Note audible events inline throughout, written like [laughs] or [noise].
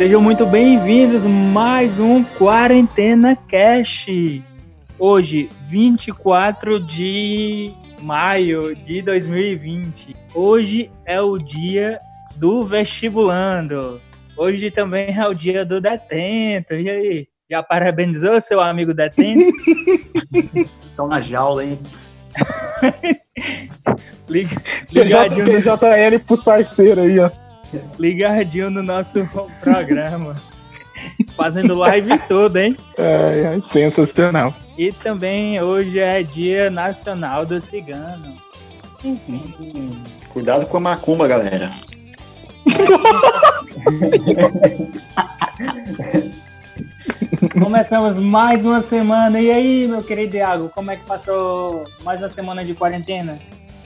Sejam muito bem-vindos mais um Quarentena Cash. Hoje, 24 de maio de 2020. Hoje é o dia do vestibulando. Hoje também é o dia do detento. E aí, já parabenizou seu amigo detento? [laughs] Estão na jaula, hein? [laughs] Liga, ligadinho PJL pros parceiros aí, ó. Ligadinho no nosso programa. Fazendo live toda, hein? É, é sensacional. E também hoje é dia nacional do cigano. Enfim. Cuidado com a macumba, galera. Começamos mais uma semana. E aí, meu querido Iago, como é que passou mais uma semana de quarentena?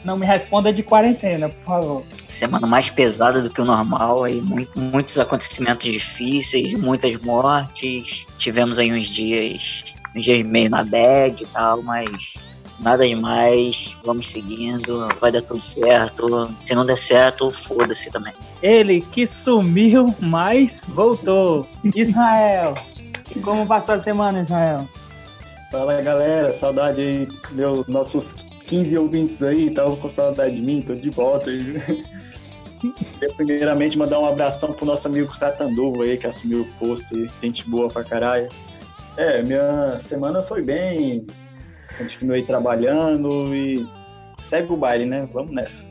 Não me responda de quarentena, por favor. Semana mais pesada do que o normal, aí muitos acontecimentos difíceis, muitas mortes. Tivemos aí uns dias, uns dias meio na bad e tal, mas nada demais, vamos seguindo, vai dar tudo certo. Se não der certo, foda-se também. Ele que sumiu, mas voltou. Israel, como passou a semana, Israel? Fala galera, saudade aí, meu, nossos 15 ouvintes aí, estavam com saudade de mim, tô de volta. Queria primeiramente mandar um abração pro nosso amigo Catanduva aí, que assumiu o posto aí, gente boa pra caralho. É, minha semana foi bem, continuei trabalhando e segue o baile, né? Vamos nessa.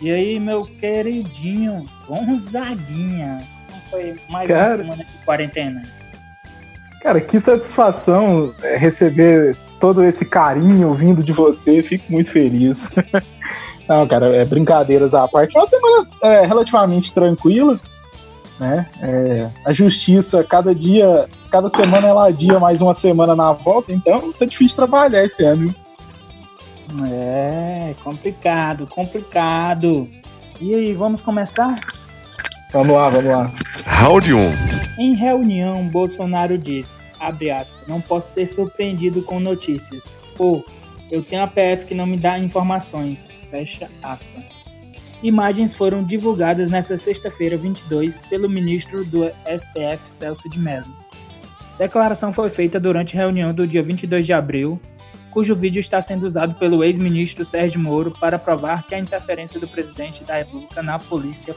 E aí, meu queridinho Gonzaguinha, como foi mais cara, uma semana de quarentena? Cara, que satisfação é, receber todo esse carinho vindo de você, fico muito feliz. [laughs] Não, cara, é brincadeiras à parte. Uma semana é, relativamente tranquila, né? É, a justiça, cada dia, cada semana ela adia mais uma semana na volta, então tá difícil trabalhar esse ano. É, complicado, complicado. E aí, vamos começar? Vamos lá, vamos lá. Round 1. Em reunião, Bolsonaro disse, abre aspas, não posso ser surpreendido com notícias. Ou, eu tenho a PF que não me dá informações, fecha aspas. Imagens foram divulgadas nesta sexta-feira, 22, pelo ministro do STF, Celso de Mello. Declaração foi feita durante reunião do dia 22 de abril, cujo vídeo está sendo usado pelo ex-ministro Sérgio Moro para provar que a interferência do presidente da República na Polícia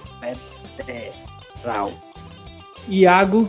Federal. Iago.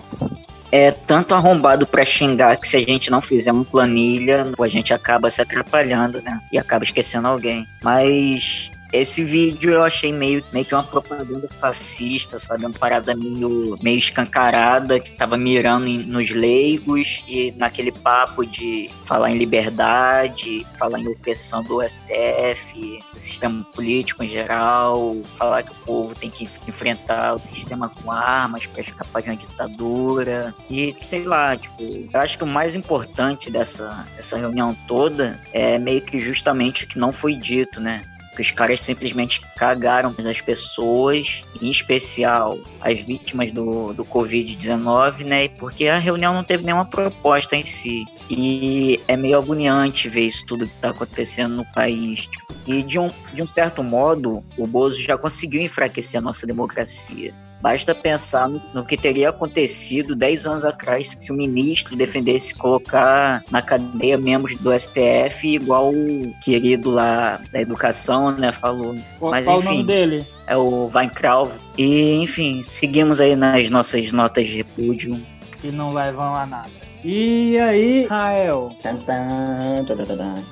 É tanto arrombado para xingar que se a gente não fizer uma planilha, a gente acaba se atrapalhando, né? E acaba esquecendo alguém. Mas esse vídeo eu achei meio, meio que uma propaganda fascista, sabe? Uma parada meio, meio escancarada, que tava mirando em, nos leigos e naquele papo de falar em liberdade, falar em opressão do STF, do sistema político em geral, falar que o povo tem que enfrentar o sistema com armas para escapar de uma ditadura. E sei lá, tipo, eu acho que o mais importante dessa, dessa reunião toda é meio que justamente o que não foi dito, né? Que os caras simplesmente cagaram nas pessoas, em especial as vítimas do, do Covid-19, né? Porque a reunião não teve nenhuma proposta em si. E é meio agoniante ver isso tudo que está acontecendo no país. E de um, de um certo modo, o Bozo já conseguiu enfraquecer a nossa democracia. Basta pensar no, que teria acontecido 10 anos atrás se o ministro defendesse colocar na cadeia membros do STF, igual o querido lá da educação, né, falou. Mas, qual enfim, o nome dele? É o Weintraub. E, enfim, seguimos aí nas nossas notas de repúdio. Que não levam a nada. E aí, Rael?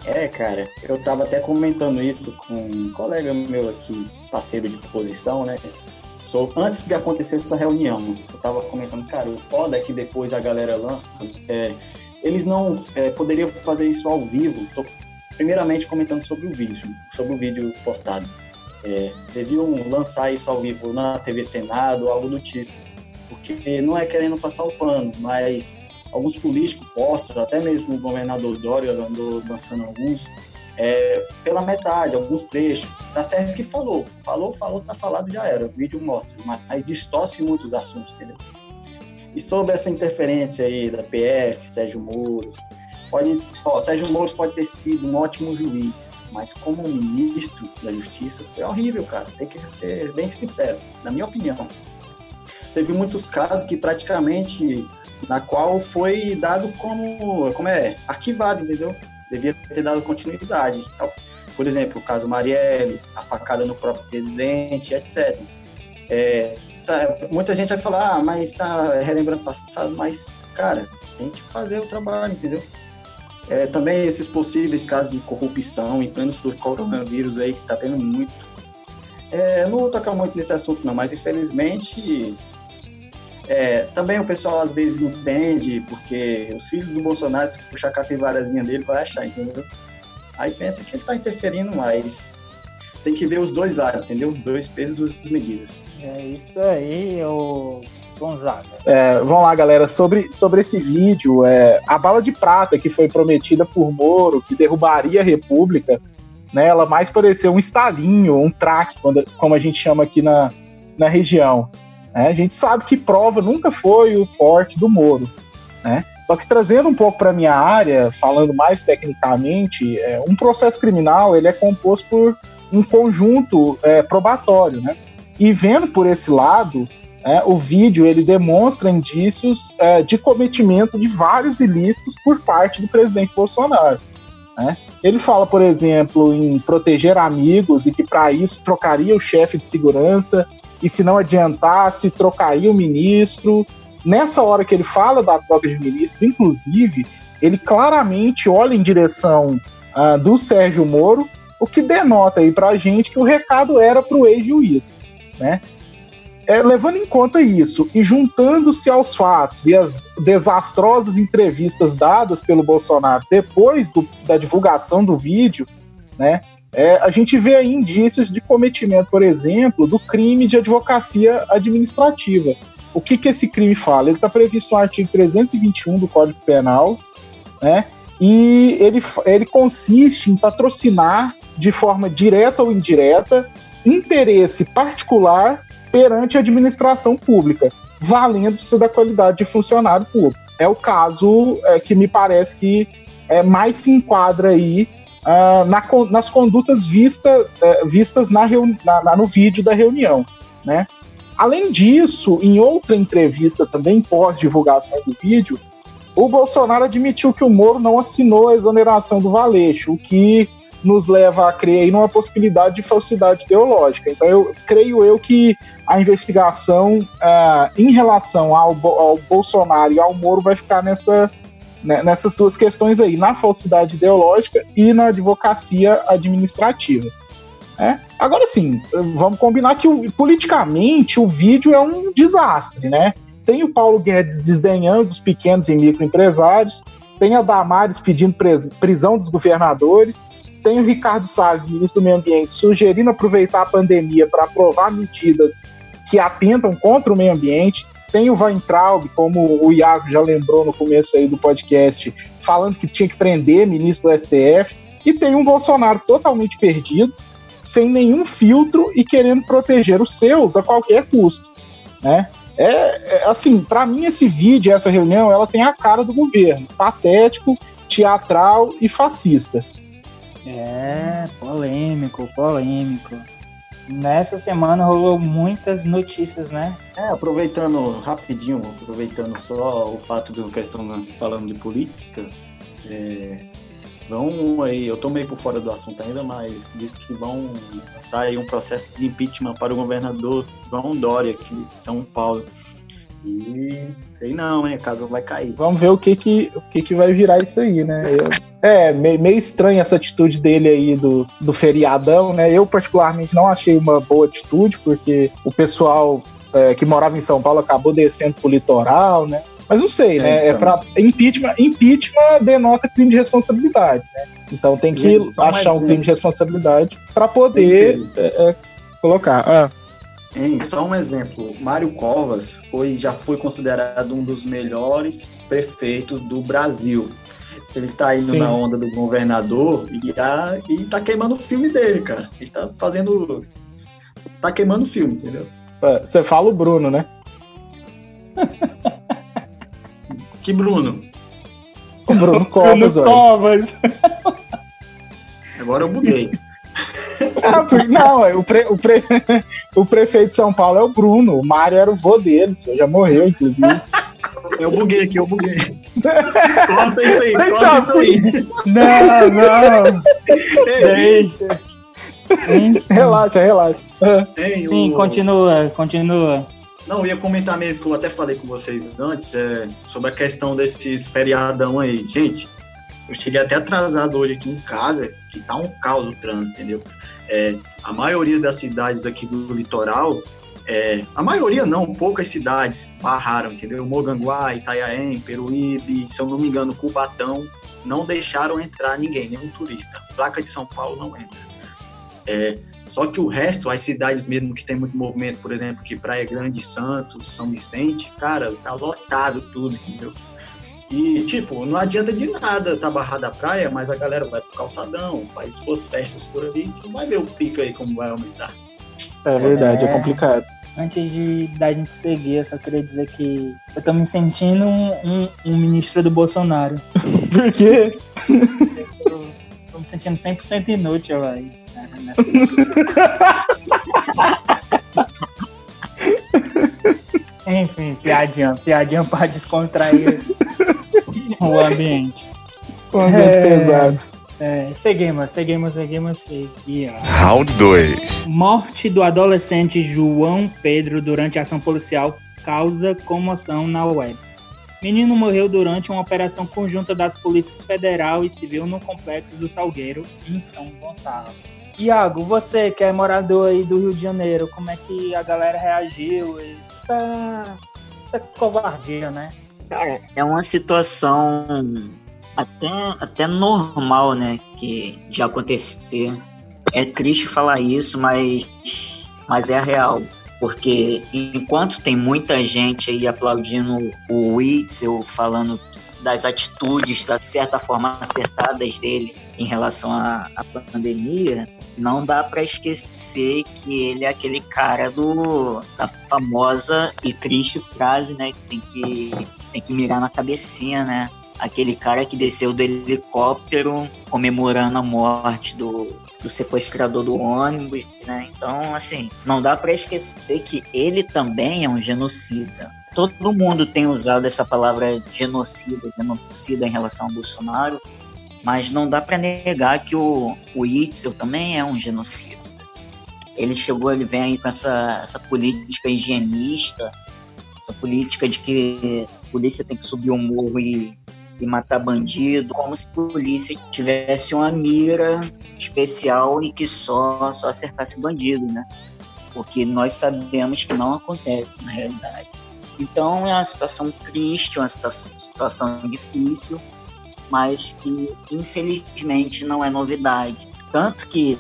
É, cara, eu tava até comentando isso com um colega meu aqui, parceiro de posição, né? So, antes de acontecer essa reunião, eu tava comentando, cara, o foda é que depois a galera lança, é, eles não é, poderiam fazer isso ao vivo. Tô, primeiramente comentando sobre o vídeo, sobre o vídeo postado. É, deviam lançar isso ao vivo na TV Senado, algo do tipo. porque não é querendo passar o pano, mas alguns políticos postos, até mesmo o governador Dória andou lançando alguns, é, pela metade, alguns trechos. Tá certo que falou. Falou, falou, tá falado, já era. O vídeo mostra. Mas aí distorce muitos assuntos, entendeu? E sobre essa interferência aí da PF, Sérgio Moro, pode, ó, Sérgio Moro pode ter sido um ótimo juiz, mas como ministro da Justiça foi horrível, cara. Tem que ser bem sincero, na minha opinião. Teve muitos casos que praticamente na qual foi dado como, como é, arquivado, entendeu? Devia ter dado continuidade. Então, por exemplo, o caso Marielle, a facada no próprio presidente, etc. É, tá, muita gente vai falar, ah, mas está relembrando passado, mas, cara, tem que fazer o trabalho, entendeu? É, também esses possíveis casos de corrupção em pleno surto coronavírus aí, que está tendo muito. É, não vou tocar muito nesse assunto, não, mas infelizmente é, também o pessoal às vezes entende, porque os filhos do Bolsonaro, se puxar a capivarazinha dele, vai achar, entendeu? Aí pensa que ele está interferindo, mas tem que ver os dois lados, entendeu? Dois pesos, duas medidas. É isso aí, o Gonzaga. É, vamos lá, galera. Sobre, sobre esse vídeo, é, a bala de prata que foi prometida por Moro, que derrubaria a República, né, ela mais pareceu um estalinho, um traque, como a gente chama aqui na, na região. Né? A gente sabe que prova nunca foi o forte do Moro. Né? Só que trazendo um pouco para minha área, falando mais tecnicamente, é, um processo criminal ele é composto por um conjunto é, probatório, né? E vendo por esse lado, é, o vídeo ele demonstra indícios é, de cometimento de vários ilícitos por parte do presidente Bolsonaro. Né? Ele fala, por exemplo, em proteger amigos e que para isso trocaria o chefe de segurança e se não adiantasse, trocaria o ministro. Nessa hora que ele fala da troca de ministro, inclusive, ele claramente olha em direção uh, do Sérgio Moro, o que denota aí para a gente que o recado era para o ex-juiz, né? É, levando em conta isso e juntando-se aos fatos e as desastrosas entrevistas dadas pelo Bolsonaro depois do, da divulgação do vídeo, né, é, a gente vê aí indícios de cometimento, por exemplo, do crime de advocacia administrativa. O que, que esse crime fala? Ele está previsto no artigo 321 do Código Penal, né? E ele, ele consiste em patrocinar de forma direta ou indireta interesse particular perante a administração pública, valendo-se da qualidade de funcionário público. É o caso é, que me parece que é, mais se enquadra aí uh, na, nas condutas vista, uh, vistas na, na, no vídeo da reunião. Né? Além disso, em outra entrevista também pós-divulgação do vídeo, o Bolsonaro admitiu que o Moro não assinou a exoneração do Valeixo, o que nos leva a crer numa possibilidade de falsidade ideológica. Então, eu creio eu que a investigação uh, em relação ao, ao Bolsonaro e ao Moro vai ficar nessa, né, nessas duas questões aí, na falsidade ideológica e na advocacia administrativa. Né? Agora sim, vamos combinar que politicamente o vídeo é um desastre, né? Tem o Paulo Guedes desdenhando os pequenos e microempresários, tem a Damares pedindo prisão dos governadores, tem o Ricardo Salles, ministro do Meio Ambiente, sugerindo aproveitar a pandemia para aprovar medidas que atentam contra o meio ambiente, tem o Weintraub, como o Iago já lembrou no começo aí do podcast, falando que tinha que prender ministro do STF. E tem um Bolsonaro totalmente perdido, sem nenhum filtro e querendo proteger os seus a qualquer custo, né? É, é assim, para mim esse vídeo, essa reunião, ela tem a cara do governo, patético, teatral e fascista. É, polêmico, polêmico. Nessa semana rolou muitas notícias, né? É, aproveitando rapidinho, aproveitando só o fato da questão falando de política, é, vão aí, eu tô meio por fora do assunto ainda, mas diz que vão sair um processo de impeachment para o governador João Dória, aqui de São Paulo. E sei não, hein? A casa vai cair. Vamos ver o que que, o que, que vai virar isso aí, né? Eu... É, meio, meio estranha essa atitude dele aí do, do feriadão, né? Eu, particularmente, não achei uma boa atitude, porque o pessoal é, que morava em São Paulo acabou descendo pro litoral, né? Mas não sei, né? É, então. é para impeachment, impeachment denota crime de responsabilidade, né? Então tem que achar um crime de responsabilidade para poder é, é, colocar. Ah. Hein, só um exemplo. Mário Covas foi, já foi considerado um dos melhores prefeitos do Brasil. Ele tá indo Sim. na onda do governador e, a, e tá queimando o filme dele, cara. Ele tá fazendo. Tá queimando o filme, entendeu? É, Você fala o Bruno, né? Que Bruno. O Bruno [laughs] Covas, Bruno. Covas. Agora eu buguei. [laughs] Ah, por- não, é, o, pre- o, pre- [laughs] o prefeito de São Paulo é o Bruno. O Mário era o vô dele, o senhor já morreu, inclusive. [laughs] Eu buguei aqui, eu buguei. Corta isso aí, Então, corta isso aí. Não, não. Deixa. Relaxa, relaxa. Hein, Sim, o- continua, continua. Não, eu ia comentar mesmo que eu até falei com vocês antes, é, sobre a questão desses feriadão aí. Gente, eu cheguei até atrasado hoje aqui em casa, que tá um caos o trânsito, entendeu? É, a maioria das cidades aqui do litoral, é, a maioria não, poucas cidades barraram, entendeu? Moganguá, Itaiaém, Peruíbe, se eu não me engano, Cubatão, não deixaram entrar ninguém, nenhum turista. Placa de São Paulo não entra. É, só que o resto, as cidades mesmo que tem muito movimento, por exemplo, que Praia Grande, Santos, São Vicente, cara, tá lotado tudo, entendeu? E, tipo, não adianta de nada tá barrada a praia, mas a galera vai pro calçadão, faz suas festas por ali, tu vai ver o pico aí como vai aumentar. É verdade, é, É. complicado. Antes de da gente seguir, eu só queria dizer que eu tô me sentindo um, um- um ministro do Bolsonaro. [laughs] Por quê? Eu tô me sentindo 100% inútil, velho. [laughs] Enfim, piadinha, piadinha pra descontrair o ambiente. Um ambiente É. pesado. É, seguimos, seguimos, seguimos, seguimos. Round 2. Morte do adolescente João Pedro durante ação policial causa comoção na web. Menino morreu durante uma operação conjunta das polícias federal e civil no complexo do Salgueiro, em São Gonçalo. Iago, você que é morador aí do Rio de Janeiro, como é que a galera reagiu? Essa, essa covardia, né? Cara, é uma situação até, até normal, né? Que de acontecer. É triste falar isso, mas, mas é real. Porque enquanto tem muita gente aí aplaudindo o Witzel, falando das atitudes, de certa forma, acertadas dele em relação à, à pandemia, não dá para esquecer que ele é aquele cara do, da famosa e triste frase, né? Que tem que tem que mirar na cabecinha, né? Aquele cara que desceu do helicóptero comemorando a morte do, do sequestrador do ônibus, né? Então, assim, não dá para esquecer que ele também é um genocida. Todo mundo tem usado essa palavra genocida, genocida em relação ao Bolsonaro, mas não dá para negar que o, o Itzel também é um genocida. Ele chegou, ele vem aí com essa, essa política higienista, essa política de que a polícia tem que subir o morro e, e matar bandido, como se a polícia tivesse uma mira especial e que só, só acertasse bandido, né? Porque nós sabemos que não acontece na realidade. Então é uma situação triste, uma situação, difícil, mas que infelizmente não é novidade. Tanto que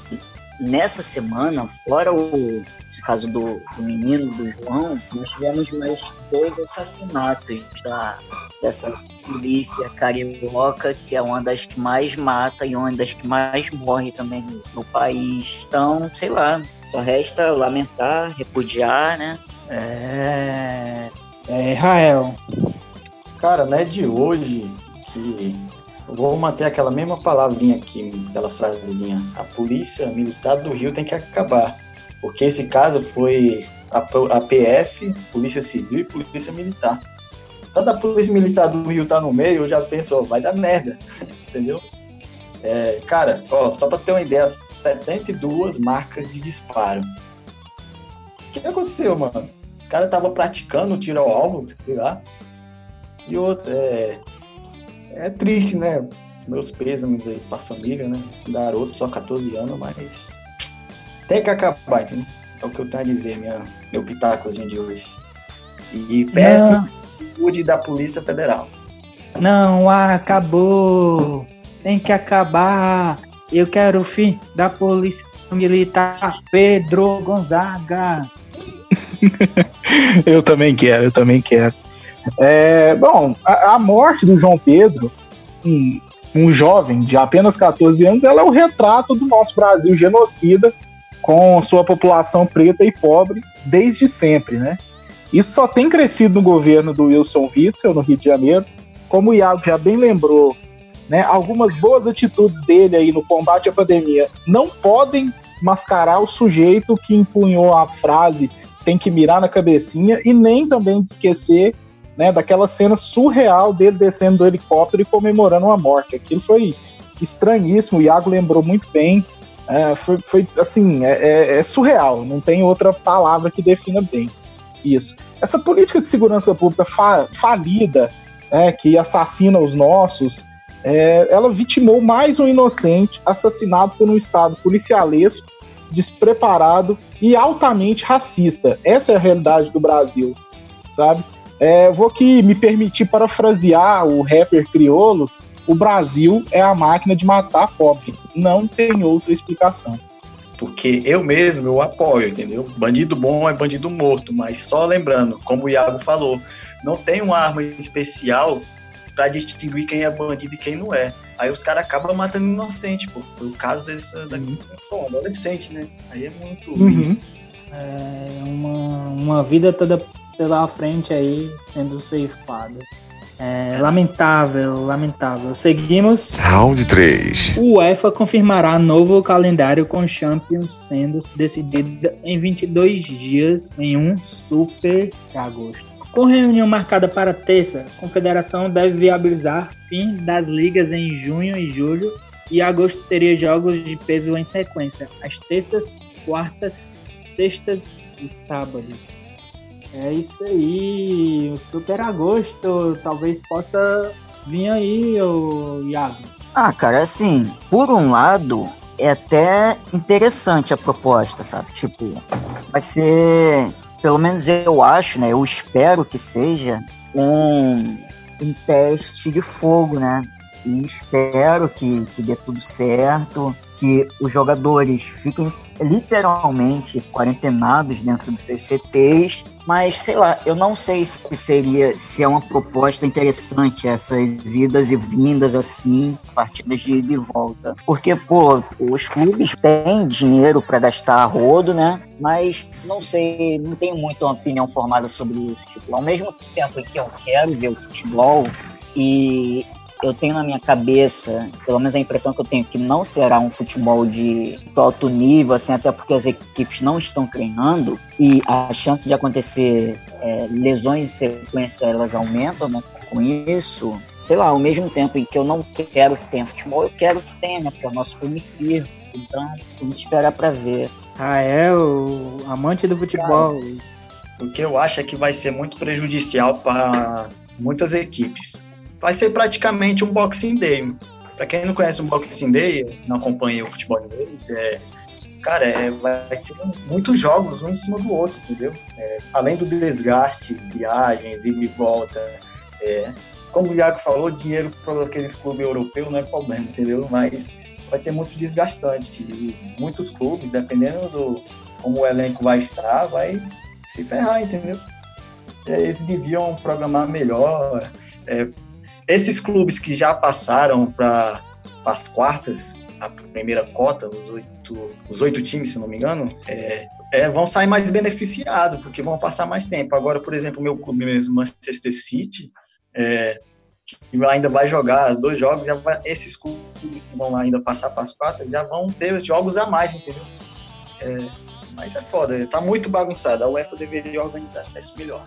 nessa semana, fora o esse caso do, do menino, do João, nós tivemos mais dois assassinatos da, dessa polícia carioca, que é uma das que mais mata e uma das que mais morre também no, no país. Então, sei lá, só resta lamentar, repudiar, né? É. É, Israel. Cara, não é de hoje que vou manter aquela mesma palavrinha aqui, aquela frasezinha. A polícia militar do Rio tem que acabar. Porque esse caso foi a, PF, Polícia Civil e Polícia Militar. Quando a Polícia Militar do Rio tá no meio, eu já penso, ó, vai dar merda, [laughs] entendeu? É, cara, ó, só pra ter uma ideia, 72 marcas de disparo. O que aconteceu, mano? Os caras estavam praticando tiro ao alvo, sei lá. E outro, é, é triste, né? Meus pêsames aí pra família, né? Garoto, só 14 anos, mas tem que acabar, entendeu? É o que eu tenho a dizer, minha, meu pitacozinho de hoje. E péssimo atitude da Polícia Federal. Não acabou. Tem que acabar. Eu quero o fim da polícia militar Pedro Gonzaga. [laughs] eu também quero, eu também quero. É, bom, a, a, morte do João Pedro, um, um jovem de apenas 14 anos, ela é o retrato do nosso Brasil genocida com sua população preta e pobre desde sempre, né? Isso só tem crescido no governo do Wilson Witzel, no Rio de Janeiro. Como o Iago já bem lembrou, né, algumas boas atitudes dele aí no combate à pandemia não podem mascarar o sujeito que empunhou a frase tem que mirar na cabecinha e nem também de esquecer né, daquela cena surreal dele descendo do helicóptero e comemorando uma morte. Aquilo foi estranhíssimo, o Iago lembrou muito bem. É, foi, foi, assim, é, é, é, surreal, não tem outra palavra que defina bem isso. Essa política de segurança pública fa falida, é, que assassina os nossos, é, ela vitimou mais um inocente assassinado por um Estado policialesco, despreparado e altamente racista. Essa é a realidade do Brasil, sabe? É, vou aqui me permitir parafrasear o rapper criolo: o Brasil é a máquina de matar pobre. Não tem outra explicação. Porque eu mesmo eu apoio, entendeu? Bandido bom é bandido morto, mas só lembrando, como o Iago falou, não tem uma arma especial para distinguir quem é bandido e quem não é. Aí os caras acabam matando inocente, pô. Foi o caso desse daqui, pô, adolescente, né? Aí é muito. Uhum. É uma, uma vida toda pela frente aí sendo ceifada. É, lamentável, lamentável. Seguimos. Round 3. O UEFA confirmará novo calendário com Champions sendo decidida em 22 dias em um super agosto. Com reunião marcada para terça, a confederação deve viabilizar fim das ligas em junho e julho e agosto teria jogos de peso em sequência, às terças, quartas, sextas e sábados. É isso aí, o Super Agosto talvez possa vir aí, o Iago. Ah, cara, assim, por um lado, é até interessante a proposta, sabe? Tipo, vai ser pelo menos eu acho, né? Eu espero que seja um, um teste de fogo, né? E espero que, que dê tudo certo, que os jogadores fiquem literalmente quarentenados dentro dos seus CTs mas, sei lá, eu não sei se seria, se é uma proposta interessante essas idas e vindas assim, partidas de ida e volta. Porque, pô, os clubes têm dinheiro para gastar a rodo, né? Mas não sei, não tenho muito uma opinião formada sobre isso. Tipo, ao mesmo tempo que eu quero ver o futebol e eu tenho na minha cabeça, pelo menos a impressão que eu tenho, que não será um futebol de alto nível, assim, até porque as equipes não estão treinando e a chance de acontecer é, lesões em sequência elas aumentam né? com isso. Sei lá, ao mesmo tempo em que eu não quero que tenha futebol, eu quero que tenha, né? Porque é o nosso primicírio. Então, vamos esperar para ver. Ah, é? O amante do futebol. Cara, o que eu acho é que vai ser muito prejudicial para muitas equipes vai ser praticamente um Boxing Day. Para quem não conhece um Boxing Day, não acompanha o futebol inglês, é, cara, é, vai ser muitos jogos um em cima do outro, entendeu? É, além do desgaste, viagens, ida e volta. É, como o Iago falou, dinheiro para aqueles clubes europeus não é problema, entendeu? Mas vai ser muito desgastante. E muitos clubes, dependendo do como o elenco vai estar, vai se ferrar, entendeu? É, eles deviam programar melhor, é, esses clubes que já passaram para as quartas, a primeira cota, os oito, os oito times, se não me engano, é, é, vão sair mais beneficiados, porque vão passar mais tempo. Agora, por exemplo, meu clube mesmo, Manchester City, é, que ainda vai jogar dois jogos, já vai, esses clubes que vão ainda passar para as quartas já vão ter jogos a mais, entendeu? É, mas é foda, tá muito bagunçado. A UEFA deveria organizar isso melhor.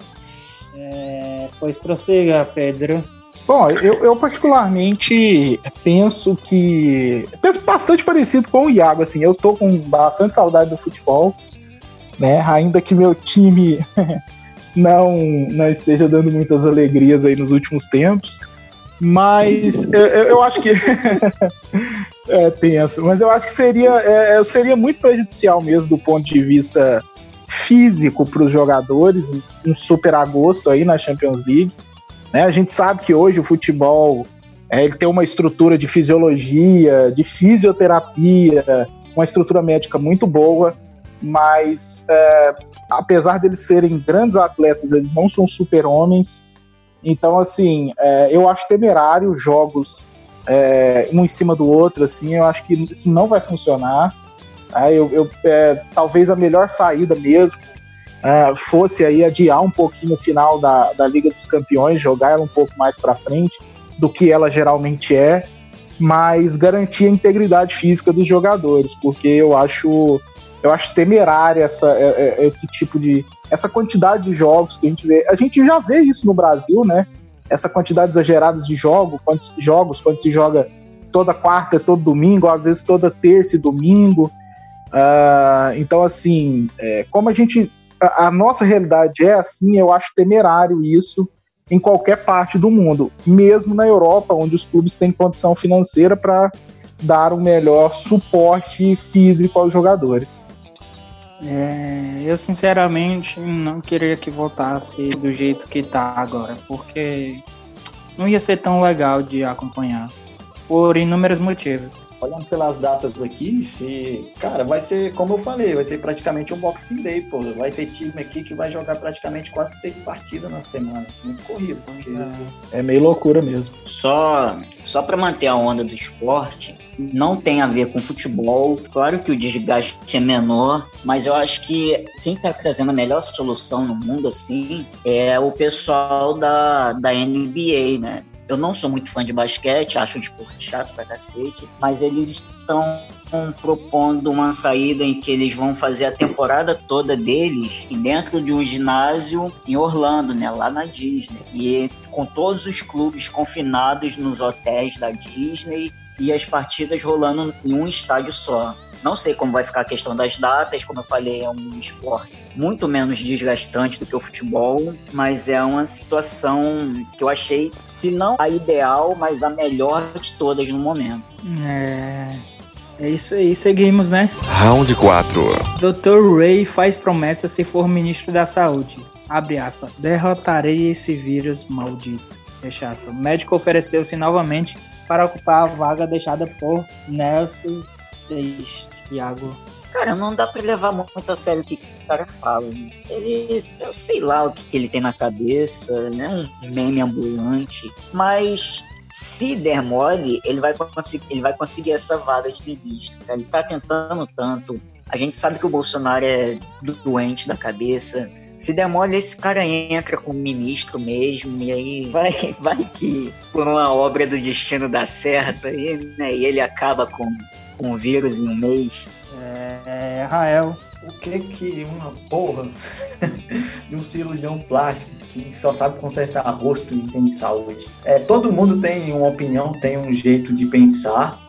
É, pois prossiga, Pedro. Bom, eu, eu, particularmente penso que. Penso bastante parecido com o Iago, assim. Eu tô com bastante saudade do futebol, né? Ainda que meu time [laughs] não, não esteja dando muitas alegrias aí nos últimos tempos. Mas eu, eu acho que. [laughs] é tenso, mas eu acho que seria, é, seria muito prejudicial mesmo do ponto de vista físico para os jogadores, um super agosto aí na Champions League. Né? A gente sabe que hoje o futebol é, ele tem uma estrutura de fisiologia, de fisioterapia, uma estrutura médica muito boa, mas é, apesar deles serem grandes atletas, eles não são super-homens. Então, assim, é, eu acho temerário jogos é, um em cima do outro, assim, eu acho que isso não vai funcionar. Tá? Eu, eu é, talvez a melhor saída mesmo é, fosse aí adiar um pouquinho o final da, da Liga dos Campeões, jogar ela um pouco mais para frente do que ela geralmente é, mas garantir a integridade física dos jogadores, porque eu acho eu acho temerária essa, é, é, esse tipo de essa quantidade de jogos que a gente vê. A gente já vê isso no Brasil, né? Essa quantidade exagerada de jogo, quantos jogos, quando se joga toda quarta, todo domingo, às vezes toda terça e domingo. Uh, então, assim, é, como a gente. A, nossa realidade é assim, eu acho temerário isso em qualquer parte do mundo, mesmo na Europa, onde os clubes têm condição financeira para dar um melhor suporte físico aos jogadores. É, eu sinceramente não queria que voltasse do jeito que tá agora, porque não ia ser tão legal de acompanhar, por inúmeros motivos olhando pelas datas aqui, se. Cara, vai ser, como eu falei, vai ser praticamente um Boxing Day, pô. Vai ter time aqui que vai jogar praticamente quase três partidas na semana. Muito corrido, porque. É, é meio loucura mesmo. Só, só para manter a onda do esporte, não tem a ver com futebol. Claro que o desgaste é menor, mas eu acho que quem está trazendo a melhor solução no mundo assim é o pessoal da, da NBA, né? Eu não sou muito fã de basquete, acho o esporte chato pra cacete, mas eles estão propondo uma saída em que eles vão fazer a temporada toda deles dentro de um ginásio em Orlando, né, lá na Disney. E com todos os clubes confinados nos hotéis da Disney e as partidas rolando em um estádio só. Não sei como vai ficar a questão das datas, como eu falei, é um esporte muito menos desgastante do que o futebol, mas é uma situação que eu achei, se não a ideal, mas a melhor de todas no momento. É. É isso aí, seguimos, né? Round 4. Dr. Ray faz promessa se for ministro da Saúde. Abre aspas. Derrotarei esse vírus maldito. Fecha aspas. O médico ofereceu-se novamente para ocupar a vaga deixada por Nelson Thiago? Cara, não dá pra levar muito a sério o que, que esse cara fala. Né? Ele, eu sei lá o que, que ele tem na cabeça, né? Um meme ambulante. Mas se der mole, ele vai, conseguir, ele vai conseguir essa vaga de ministro. Ele tá tentando tanto. A gente sabe que o Bolsonaro é doente da cabeça. Se der mole, esse cara entra como ministro mesmo, e aí vai, [laughs] vai que por uma obra do destino dá certo, aí, né? E ele acaba com com o vírus em um mês. É, Rael. O que que uma porra [laughs] de um cirurgião plástico que só sabe consertar rosto e tem saúde? É, todo mundo tem uma opinião, tem um jeito de pensar.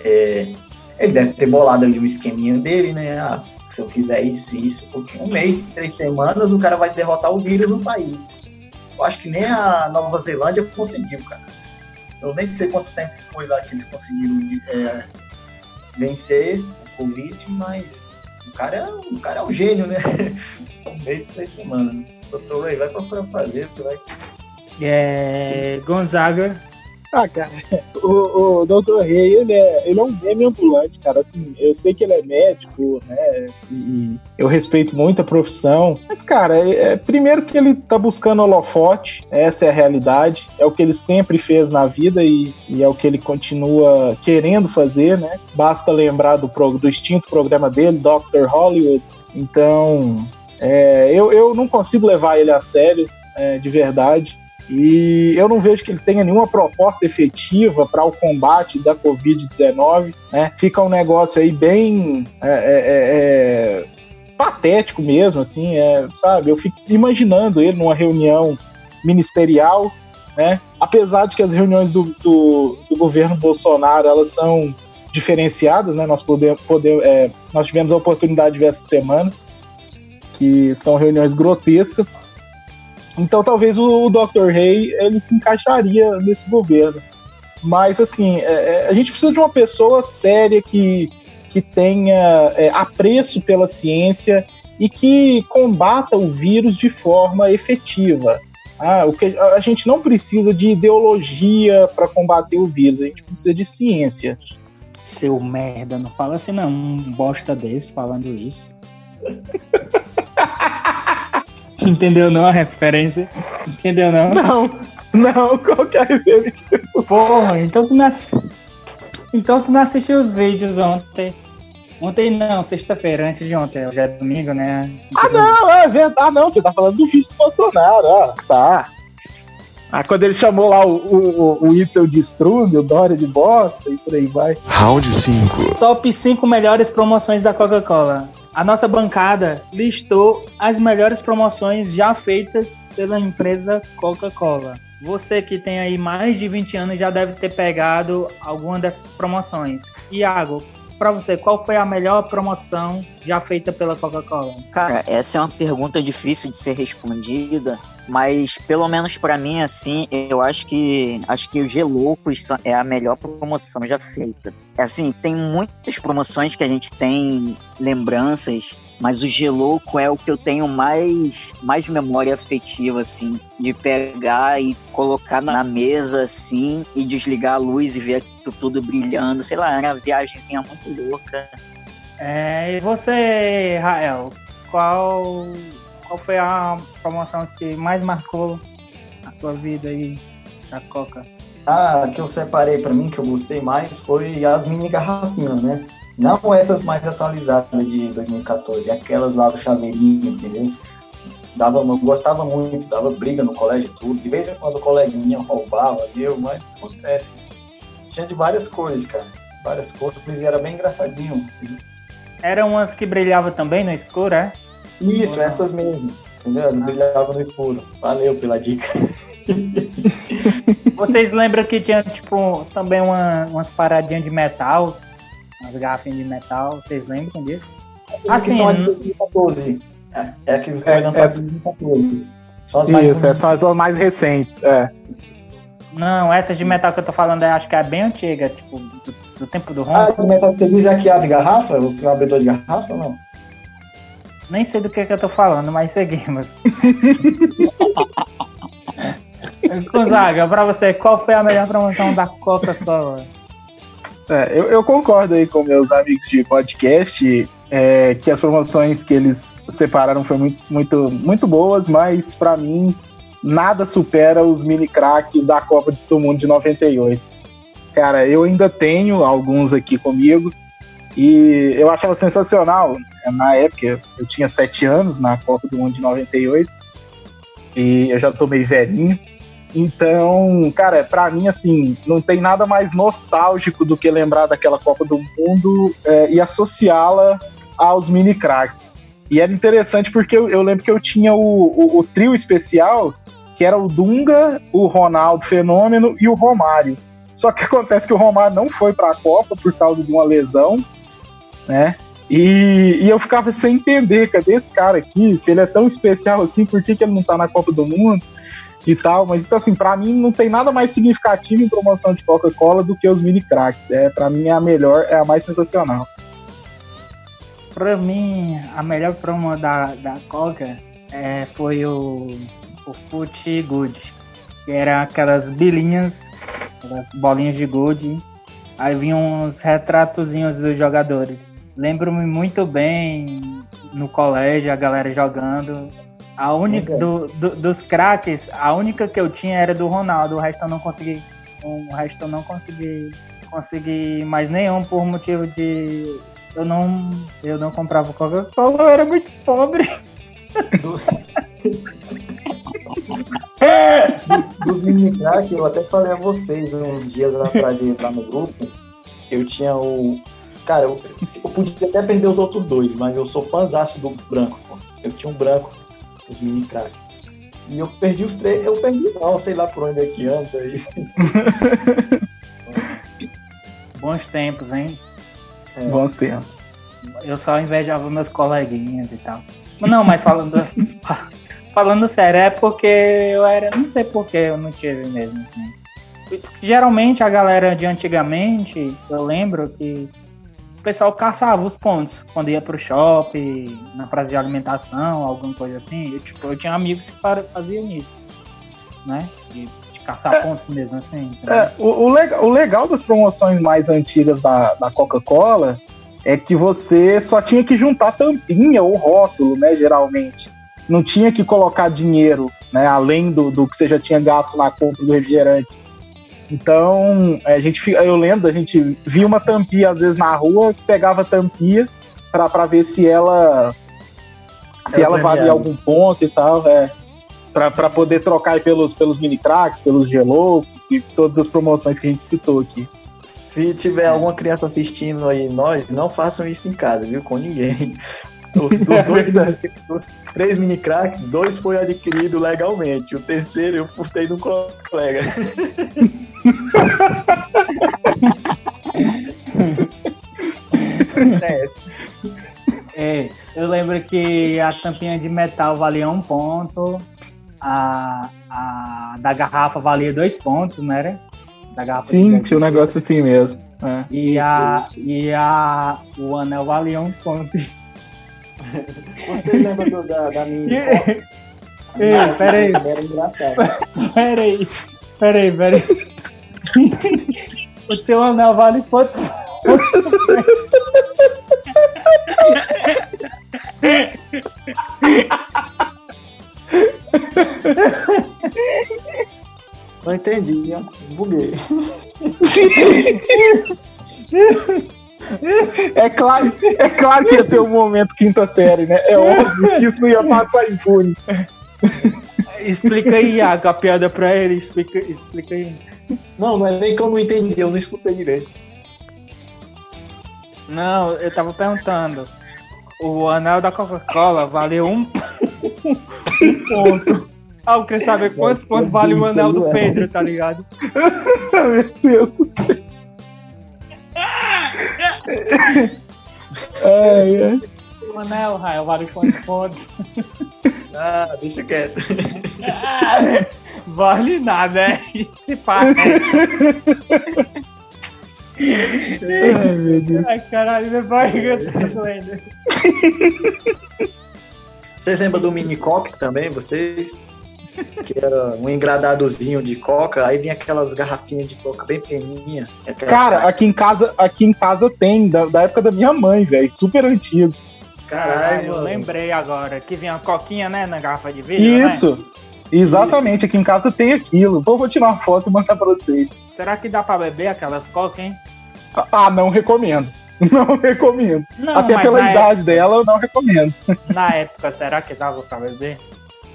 É, ele deve ter bolado ali o esqueminha dele, né? Ah, se eu fizer isso e isso, porque um mês, três semanas, o cara vai derrotar o vírus no país. Eu acho que nem a Nova Zelândia conseguiu, cara. Eu nem sei quanto tempo foi lá que eles conseguiram é, vencer o Covid, mas o cara é, o cara é um gênio, né? [laughs] um mês, três semanas. Doutor Ray, vai procurar fazer, vai. É, Gonzaga ah, cara, o, o Dr. Rei, ele é, ele é um meme ambulante, cara. Assim, eu sei que ele é médico, né? E eu respeito muito a profissão. Mas, cara, é, é, primeiro que ele tá buscando holofote, essa é a realidade. É o que ele sempre fez na vida e, e é o que ele continua querendo fazer, né? Basta lembrar do, do extinto programa dele, Dr. Hollywood. Então, é, eu, eu não consigo levar ele a sério, é, de verdade. E eu não vejo que ele tenha nenhuma proposta efetiva para o combate da Covid-19. Né? Fica um negócio aí bem é, é, é, é, patético mesmo, assim, é, sabe? Eu fico imaginando ele numa reunião ministerial, né? Apesar de que as reuniões do, do, do governo Bolsonaro elas são diferenciadas, né? Nós podemos, poder, é, nós tivemos a oportunidade de ver essa semana que são reuniões grotescas então talvez o, o Dr. Rey ele se encaixaria nesse governo. Mas assim, é, é, a gente precisa de uma pessoa séria que, que tenha é, apreço pela ciência e que combata o vírus de forma efetiva. Ah, o que, a gente não precisa de ideologia para combater o vírus, a gente precisa de ciência. Seu merda, não fala assim não, um bosta desse falando isso. [laughs] Entendeu não a referência? Entendeu não? Não, não, qual que é a referência? Porra, então tu não, ass... então tu não assistiu os vídeos ontem. Ontem não, sexta-feira, antes de ontem. Hoje é domingo, né? Ah, não, é verdade. Ah, não, você tá falando do vídeo do Bolsonaro. Ah, tá. Ah, quando ele chamou lá o, o, o Itzel de estrume, o Dória de bosta e por aí vai. Round 5. Top 5 melhores promoções da Coca-Cola. A nossa bancada listou as melhores promoções já feitas pela empresa Coca-Cola. Você que tem aí mais de 20 anos já deve ter pegado alguma dessas promoções. Iago, para você, qual foi a melhor promoção já feita pela Coca-Cola? Cara, essa é uma pergunta difícil de ser respondida, mas pelo menos para mim assim, eu acho que acho que o Geloucos é a melhor promoção já feita. Assim, tem muitas promoções que a gente tem lembranças mas o Gelouco é o que eu tenho mais, mais memória afetiva, assim, de pegar e colocar na mesa, assim, e desligar a luz e ver tudo brilhando. Sei lá, era uma viagemzinha muito louca. É, e você, Rael, qual, qual foi a promoção que mais marcou a sua vida aí da Coca? Ah, que eu separei para mim, que eu gostei mais, foi as mini garrafinhas, né? Não essas mais atualizadas de 2014, aquelas lá do chaveirinho, entendeu? Dava, eu gostava muito, dava briga no colégio tudo. De vez em quando o coleguinha roubava, eu, mas acontece. Tinha de várias cores, cara. Várias cores, e era bem engraçadinho. Eram umas que brilhavam também no escuro, é? Isso, essas mesmo. Entendeu? Elas ah. brilhavam no escuro. Valeu pela dica. [laughs] Vocês lembram que tinha, tipo, também uma, umas paradinhas de metal umas garrafinhas de metal, vocês lembram disso? As que são de 2014. É, é que foi é, lançado em 2014. São as mais Isso, é, são as mais recentes, é. Não, essas de metal que eu tô falando, eu acho que é bem antiga, tipo, do, do tempo do Ron. Ah, de metal que você diz é que abre garrafa? O abridor de garrafa ou não? Nem sei do que, que eu tô falando, mas seguimos. [laughs] Gonzaga, pra você, qual foi a melhor promoção da Coca-Cola? É, eu, eu, concordo aí com meus amigos de podcast é, que as promoções que eles separaram foram muito, muito, muito boas, mas para mim nada supera os mini craques da Copa do Mundo de 98. Cara, eu ainda tenho alguns aqui comigo e eu achava sensacional. Na época, eu tinha sete anos na Copa do Mundo de 98 e eu já tô meio velhinho. Então, cara, para mim, assim, não tem nada mais nostálgico do que lembrar daquela Copa do Mundo é, e associá-la aos mini cracks. E era interessante porque eu, eu lembro que eu tinha o, o, o, trio especial, que era o Dunga, o Ronaldo Fenômeno e o Romário. Só que [laughs] acontece que o Romário não foi para a Copa por causa de uma lesão, né? E, e, eu ficava sem entender, cadê esse cara aqui? Se ele é tão especial assim, por que, que ele não tá na Copa do Mundo? E tal. Mas então, assim, para mim não tem nada mais significativo em promoção de Coca-Cola do que os mini cracks. É, para mim é a melhor, é a mais sensacional. Para mim, a melhor promo da, da Coca é, foi o, o Foot Good, que era aquelas bilinhas, aquelas bolinhas de good. Aí vinham uns retratozinhos dos jogadores. Lembro-me muito bem no colégio, a galera jogando. A única do, do, dos craques, a única que eu tinha era do Ronaldo, o resto eu não consegui. O resto eu não consegui consegui mais nenhum por motivo de eu não eu não comprava Coca-Cola, eu era muito pobre. Dos, [laughs] dos mini crack, eu até falei a vocês uns dias atrás lá no grupo, eu tinha o cara, eu, eu podia até perder os outros dois, mas eu sou fãzaço do branco, pô. Eu tinha um branco os mini craques. E eu perdi os três, eu perdi não, sei lá por onde é que anda aí. [laughs] Bons tempos, hein? É. Bons tempos. Eu só invejava meus coleguinhas e tal. Não, mas falando [laughs] falando sério, é porque eu era, não sei por que eu não tive mesmo. Assim. Geralmente a galera de antigamente, eu lembro que o pessoal caçava os pontos quando ia pro shopping, na praça de alimentação, alguma coisa assim. Eu, tipo, eu tinha amigos que faziam isso, né? De, de caçar é, pontos mesmo, assim. É, o, o, legal, o legal das promoções mais antigas da, da Coca-Cola é que você só tinha que juntar tampinha ou rótulo, né, geralmente. não tinha que colocar dinheiro, né, além do, do que você já tinha gasto na compra do refrigerante. Então, a gente, eu lembro, a gente via uma tampia às vezes na rua, pegava a tampia para ver se ela se ela valia algum ponto e tal, é, para poder trocar pelos, pelos mini cracks, pelos geloucos e todas as promoções que a gente citou aqui. Se tiver alguma criança assistindo aí nós, não façam isso em casa, viu? Com ninguém. Dos, dos, dois, [laughs] dos três mini cracks, dois foi adquirido legalmente. O terceiro eu furtei de um colega. [laughs] é, eu lembro que a tampinha de metal valia um ponto, a, a da garrafa valia dois pontos, né? Da garrafa Sim, tinha um negócio assim mesmo. É. E, a, e a, o anel valia um ponto. Você lembra do, da, da minha? [laughs] Ei, peraí. Era engraçado. Peraí, peraí, peraí. [laughs] o teu anel vale quanto? Não entendi, ó. buguei. É claro, é claro que ia ter um momento quinta série, né? É óbvio que isso não ia passar impune. Explica aí, Iago, a piada pra ele. Explica, explica aí. Não, não é nem que eu não entendi, eu não escutei direito. Não, eu tava perguntando. O anel da Coca-Cola valeu um, um ponto. Ah, eu queria saber quantos pontos vale o anel do Pedro, tá ligado? Meu Deus do céu. ai, [laughs] ai. O anel, Raio, vale quantos pontos? Ah, deixa quieto. [laughs] vale nada, é? Se passa. Ai, meu Deus. Ai, caralho, minha barriga tá doendo. Vocês lembram do Mini Cox também, vocês? Que era um engradadozinho de coca, aí vinha aquelas garrafinhas de coca bem pequenininha. Cara, aqui em casa, aqui em casa tem, da, da época da minha mãe, velho, super antigo. Caralho, eu lembrei agora que vinha uma coquinha, né, na garrafa de vidro, Isso. Né? Exatamente, Isso. aqui em casa tem aquilo. Vou tirar uma foto e mandar pra vocês. Será que dá pra beber aquelas coca, hein? Ah, não recomendo. [laughs] Não recomendo. Não, Até pela idade época, dela, eu não recomendo. [laughs] Na época, será que dava pra beber?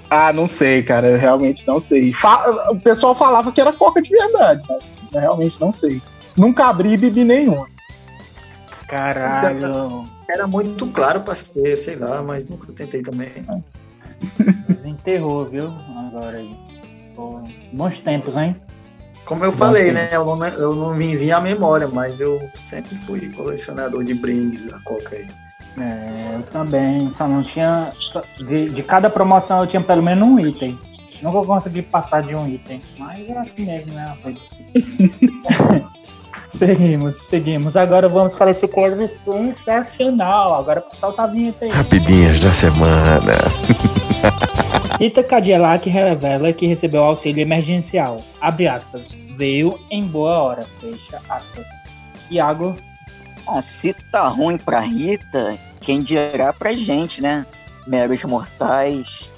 Ah, não sei, cara. Eu realmente não sei. Fa o pessoal falava que era coca de verdade, mas realmente não sei. Nunca abri e bebi nenhuma. Caralho. Era muito claro pra ser, sei lá, mas nunca tentei também. Desenterrou, viu? Agora aí. bons tempos, hein? Como eu falei, né? Eu não, eu não me vi a memória, mas eu sempre fui colecionador de brindes da Coca aí. É, eu também. Só não tinha. Só, de, de cada promoção eu tinha pelo menos um item. Nunca consegui passar de um item. Mas é assim mesmo, né? [laughs] seguimos, seguimos. Agora vamos para esse quadro sensacional. Agora solta a vinheta aí. Rapidinhas da semana. [laughs] Rita Cadillac revela que recebeu auxílio emergencial. Abre aspas. Veio em boa hora. Fecha aspas. Iago. Ah, se tá ruim pra Rita, quem dirá pra gente, né? Meros mortais.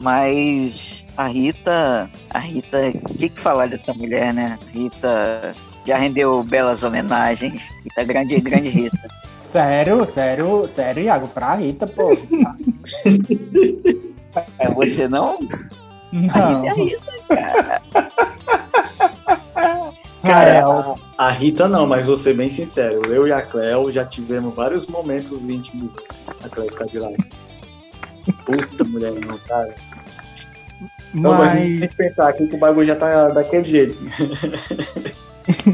Mas a Rita. A Rita. O que, que falar dessa mulher, né? Rita já rendeu belas homenagens. Rita grande, grande Rita. Sério, sério, sério, Iago, pra Rita, pô. É você não? Não. A Rita é a Rita, cara. Cara, a, a Rita não, mas vou ser bem sincero. Eu e a Cleo já tivemos vários momentos íntimos a Cleo Cadillac. Puta mulher, não, cara. Mas... Não, mas tem que pensar aqui que o bagulho já tá daquele jeito.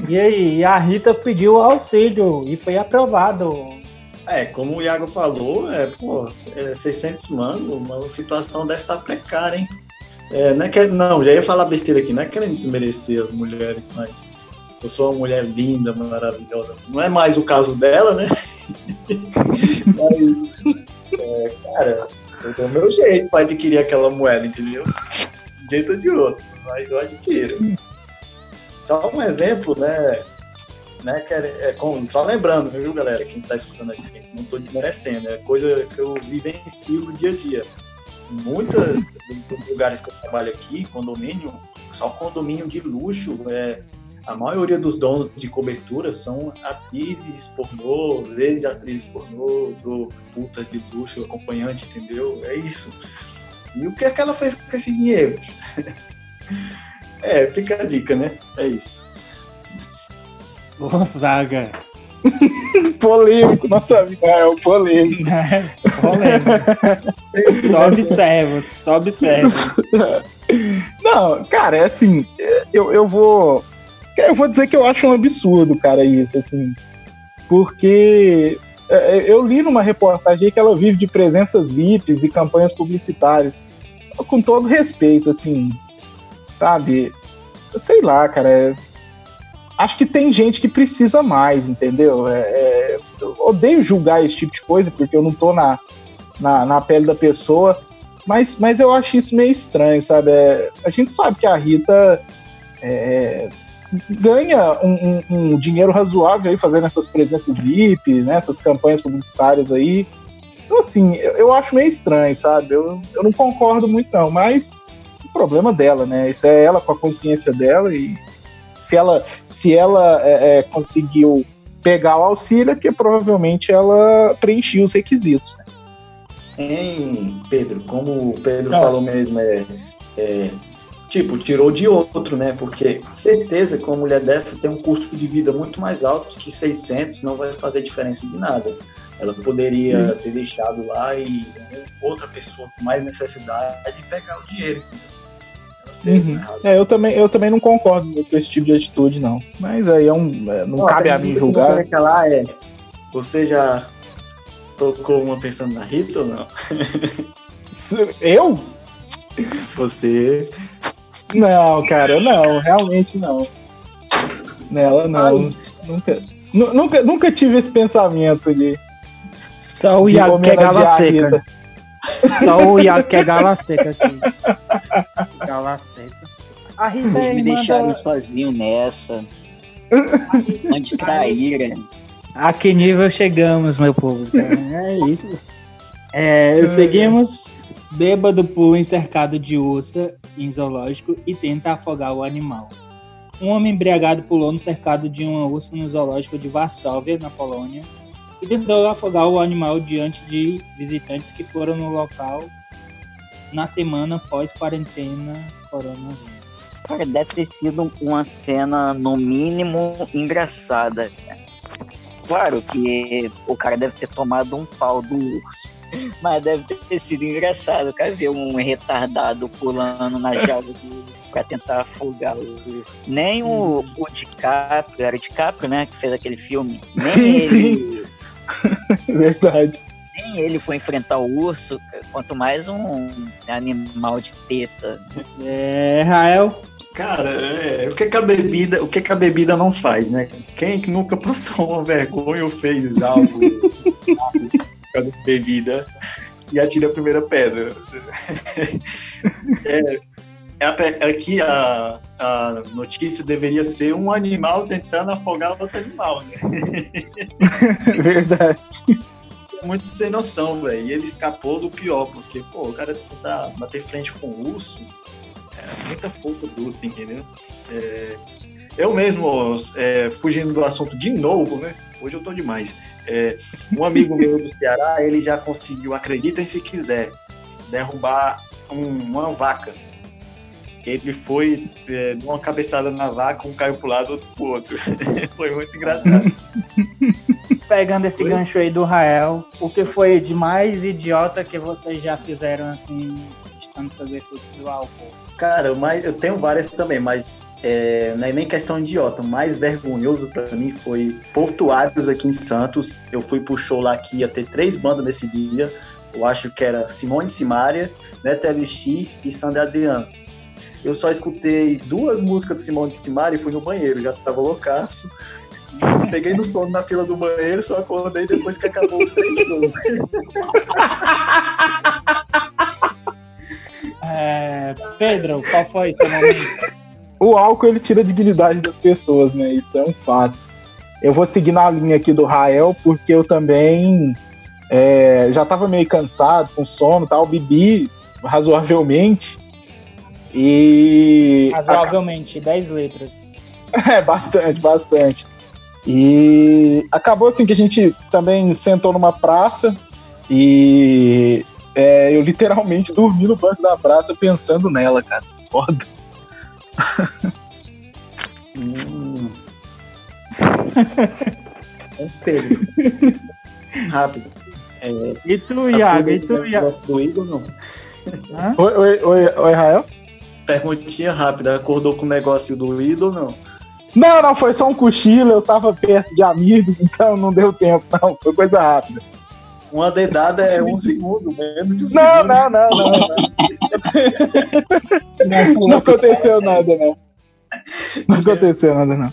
E aí, a Rita pediu auxílio e foi aprovado. É, como o Iago falou, é, pô, é 600 mangos, a situação deve estar precária, hein? É, não, é que, não, já ia falar besteira aqui, não é querendo desmerecer as mulheres, mas eu sou uma mulher linda, maravilhosa. Não é mais o caso dela, né? [laughs] mas, é, cara, eu dou meu jeito para adquirir aquela moeda, entendeu? De jeito ou de outro, mas eu adquiro. Só um exemplo, né? né, que é, é com, só lembrando, viu, galera, quem está escutando aqui, não estou desmerecendo, é coisa que eu vivencio no dia a dia. muitas dos lugares que eu trabalho aqui, condomínio, só condomínio de luxo, é, a maioria dos donos de cobertura são atrizes pornô, ex-atrizes pornô, ou putas de luxo, acompanhante, entendeu? É isso. E o que é que ela fez com esse dinheiro? [laughs] é, fica a dica, né? É isso. Gonzaga. [laughs] polêmico, nossa amigo é o polêmico. [laughs] polêmico. só observa, só observa. [laughs] Não, cara, é assim, eu, eu vou. Eu vou dizer que eu acho um absurdo, cara, isso, assim. Porque é, eu li numa reportagem que ela vive de presenças VIPs e campanhas publicitárias. Com todo respeito, assim, sabe? Sei lá, cara. É... Acho que tem gente que precisa mais, entendeu? É, é... Eu odeio julgar esse tipo de coisa, porque eu não tô na, na, na pele da pessoa. Mas, mas eu acho isso meio estranho, sabe? É... a gente sabe que a Rita é, ganha um, um, um, dinheiro razoável aí fazendo essas presenças VIP, né, essas campanhas publicitárias aí. Então, assim, eu, eu acho meio estranho, sabe? Eu, eu não concordo muito, não, mas problema dela, né? Isso é ela com a consciência dela e se ela, se ela é, é, conseguiu pegar o auxílio, é porque provavelmente ela preencheu os requisitos. Né? Em Pedro, como o Pedro não. falou mesmo, é, é tipo, tirou de outro, né? Porque certeza que uma mulher dessa tem um custo de vida muito mais alto que 600, não vai fazer diferença de nada. Ela poderia uhum. ter deixado lá e outra pessoa com mais necessidade pegar o dinheiro. Uhum. É, eu também, eu também não concordo muito com esse tipo de atitude, não. Mas aí é um, é, não cabe a mim julgar. Que lá é, você já tocou uma pensando na Rita ou não? eu? Você não, cara, não, realmente não. Nela não. Nunca, nunca, nunca tive esse pensamento de. Só o Iago que é seca. Só o Iago que é gala seca aqui. Gala seca. A Rita me deixaram sozinho nessa. [laughs] Onde traíra. A que nível chegamos, meu povo? É isso. É, seguimos Bêbado pula em cercado de ursa em zoológico e tenta afogar o animal. Um homem embriagado pulou no cercado de uma ursa no zoológico de Varsóvia, na Polônia, e tentou afogar o animal diante de visitantes que foram no local na semana pós-quarentena coronavírus. Cara, deve ter sido uma cena, no mínimo, engraçada. Claro que o cara deve ter tomado um pau do urso. [laughs] Mas deve ter sido engraçado, cara, ver um retardado pulando na jaula pra tentar afogar o. Nem o, o DiCaprio, era o DiCaprio, né? Que fez aquele filme. Nem sim, ele. Sim. [laughs] Verdade. Nem ele foi enfrentar o urso, quanto mais um animal de teta. É, Rael. Cara, é, o que, que a bebida, o que, que a bebida não faz, né? Quem que nunca passou uma vergonha ou fez algo [laughs] de bebida e atira a primeira pedra. [laughs] é, é, aqui a, a notícia deveria ser um animal tentando afogar outro animal, né? [laughs] Verdade. Muito sem noção, velho. E ele escapou do pior, porque, pô, o cara tentar bater frente com o urso, é muita força bruta, entendeu? É, eu mesmo, é, fugindo do assunto de novo, né? Hoje eu tô demais. É, um amigo meu do Ceará, ele já conseguiu, acreditem se quiser, derrubar um, uma vaca. Ele foi é, de uma cabeçada na vaca, um caiu pro lado, outro pro outro. [laughs] foi muito engraçado. [laughs] Pegando esse foi? gancho aí do Rael, o que foi de mais idiota que vocês já fizeram assim, estando sob efeito do álcool? Cara, mas eu tenho várias também, mas é, não é nem questão idiota. O mais vergonhoso para mim foi Portuários aqui em Santos. Eu fui pro show lá que ia ter três bandas nesse dia. Eu acho que era Simone Simaria, Neto LX e Sandra Adriano. Eu só escutei duas músicas do Simone Simaria e fui no banheiro, já tava loucaço. Peguei no sono na fila do banheiro, só acordei depois que acabou o treino. [laughs] É, Pedro, qual foi seu momento? O álcool ele tira a dignidade das pessoas, né? Isso é um fato. Eu vou seguir na linha aqui do Rael, porque eu também é, já estava meio cansado, com sono tal, bebi razoavelmente. E. Razoavelmente, 10 letras. [laughs] É, bastante, bastante. E acabou assim que a gente também sentou numa praça e é, eu literalmente dormi no banco da praça pensando nela, cara. Foda. Hum. É [laughs] Pedro. Rápido. É, E tu, Iago? E tu, o Iago? negócio do Igor, não? Hã? Oi, oi, oi, oi, Rael? Perguntinha rápida. Acordou com o negócio do ídolo não? Não, não, foi só um cochilo, eu tava perto de amigos, [laughs] então não deu tempo, não, foi coisa rápida. Uma dedada é um segundo, menos de um Não, segundo. não, não, não, não. [laughs] Não aconteceu nada, não. Não aconteceu nada, não.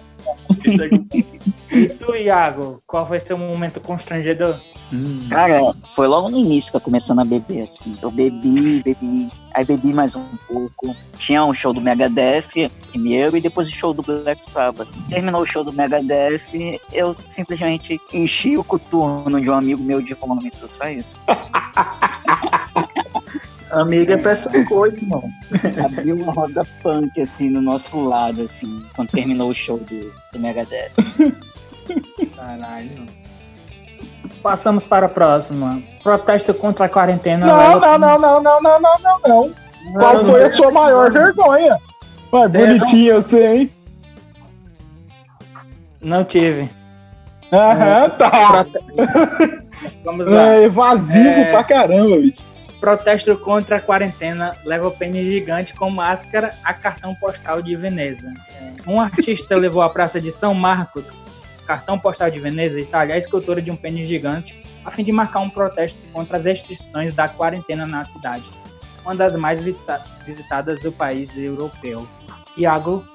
E tu, Iago? Qual foi seu momento constrangedor? Hum. Cara, foi logo no início que eu começando a beber, assim. Eu bebi, bebi, aí bebi mais um pouco. Tinha um show do Megadeth primeiro e depois o show do Black Sabbath. Terminou o show do Megadeth, eu simplesmente enchi o coturno de um amigo meu de vômito, só isso. [laughs] Amiga é pra essas coisas, irmão. Abri uma roda punk, assim, no nosso lado, assim, quando terminou o show do, do Megadeth. [laughs] Caralho. Passamos para a próxima. Protesto contra a quarentena. Não, não, não, não, não, não, não, não, não. Qual foi a sua maior vergonha? Vai, bonitinho você, hein? Não tive. Aham, tá. Vamos lá. É evasivo É. pra caramba, bicho. Protesto contra a quarentena leva o pênis gigante com máscara a cartão postal de Veneza. É, Um artista levou à praça de São Marcos, cartão postal de Veneza, Itália, a escultura de um pênis gigante, a fim de marcar um protesto contra as restrições da quarentena na cidade, uma das mais visitadas do país europeu. Iago,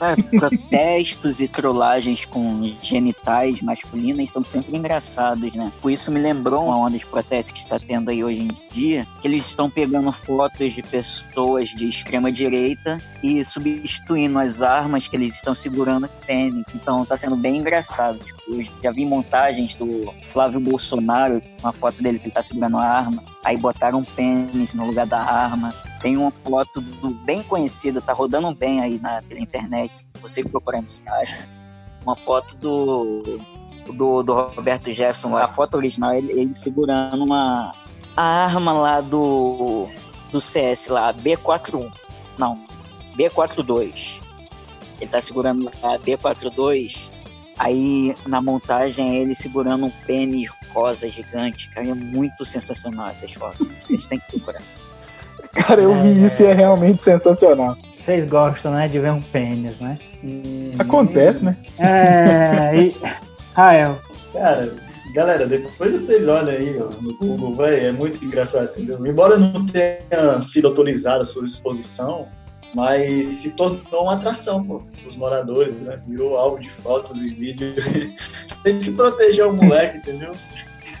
É, protestos e trollagens com genitais masculinas são sempre engraçados, né? Por isso me lembrou uma onda de protesto que está tendo aí hoje em dia, que eles estão pegando fotos de pessoas de extrema direita e substituindo as armas que eles estão segurando pênis. Então tá sendo bem engraçado. Tipo, eu já vi montagens do Flávio Bolsonaro, uma foto dele que ele tá segurando a arma, aí botaram um pênis no lugar da arma. Tem uma foto bem conhecida, tá rodando bem aí na pela internet. Você procurar você acha. Uma foto do, do, do Roberto Jefferson. A foto original ele, ele segurando uma a arma lá do do CS lá, B41. Não, B42. Ele tá segurando a B42. Aí na montagem ele segurando um pênis rosa gigante. Cara, é muito sensacional essas fotos. Vocês têm que procurar. Cara, eu vi isso e é realmente sensacional. vocês gostam, né, de ver um pênis, né? Acontece, né? É, e... Rael, Cara, galera, depois vocês olham aí ó, no Google, velho, é muito engraçado, entendeu? Embora não tenha sido autorizada a sua exposição, mas se tornou uma atração, pô, os moradores, né? Virou alvo de fotos e vídeos. [laughs] tem que proteger o moleque, entendeu?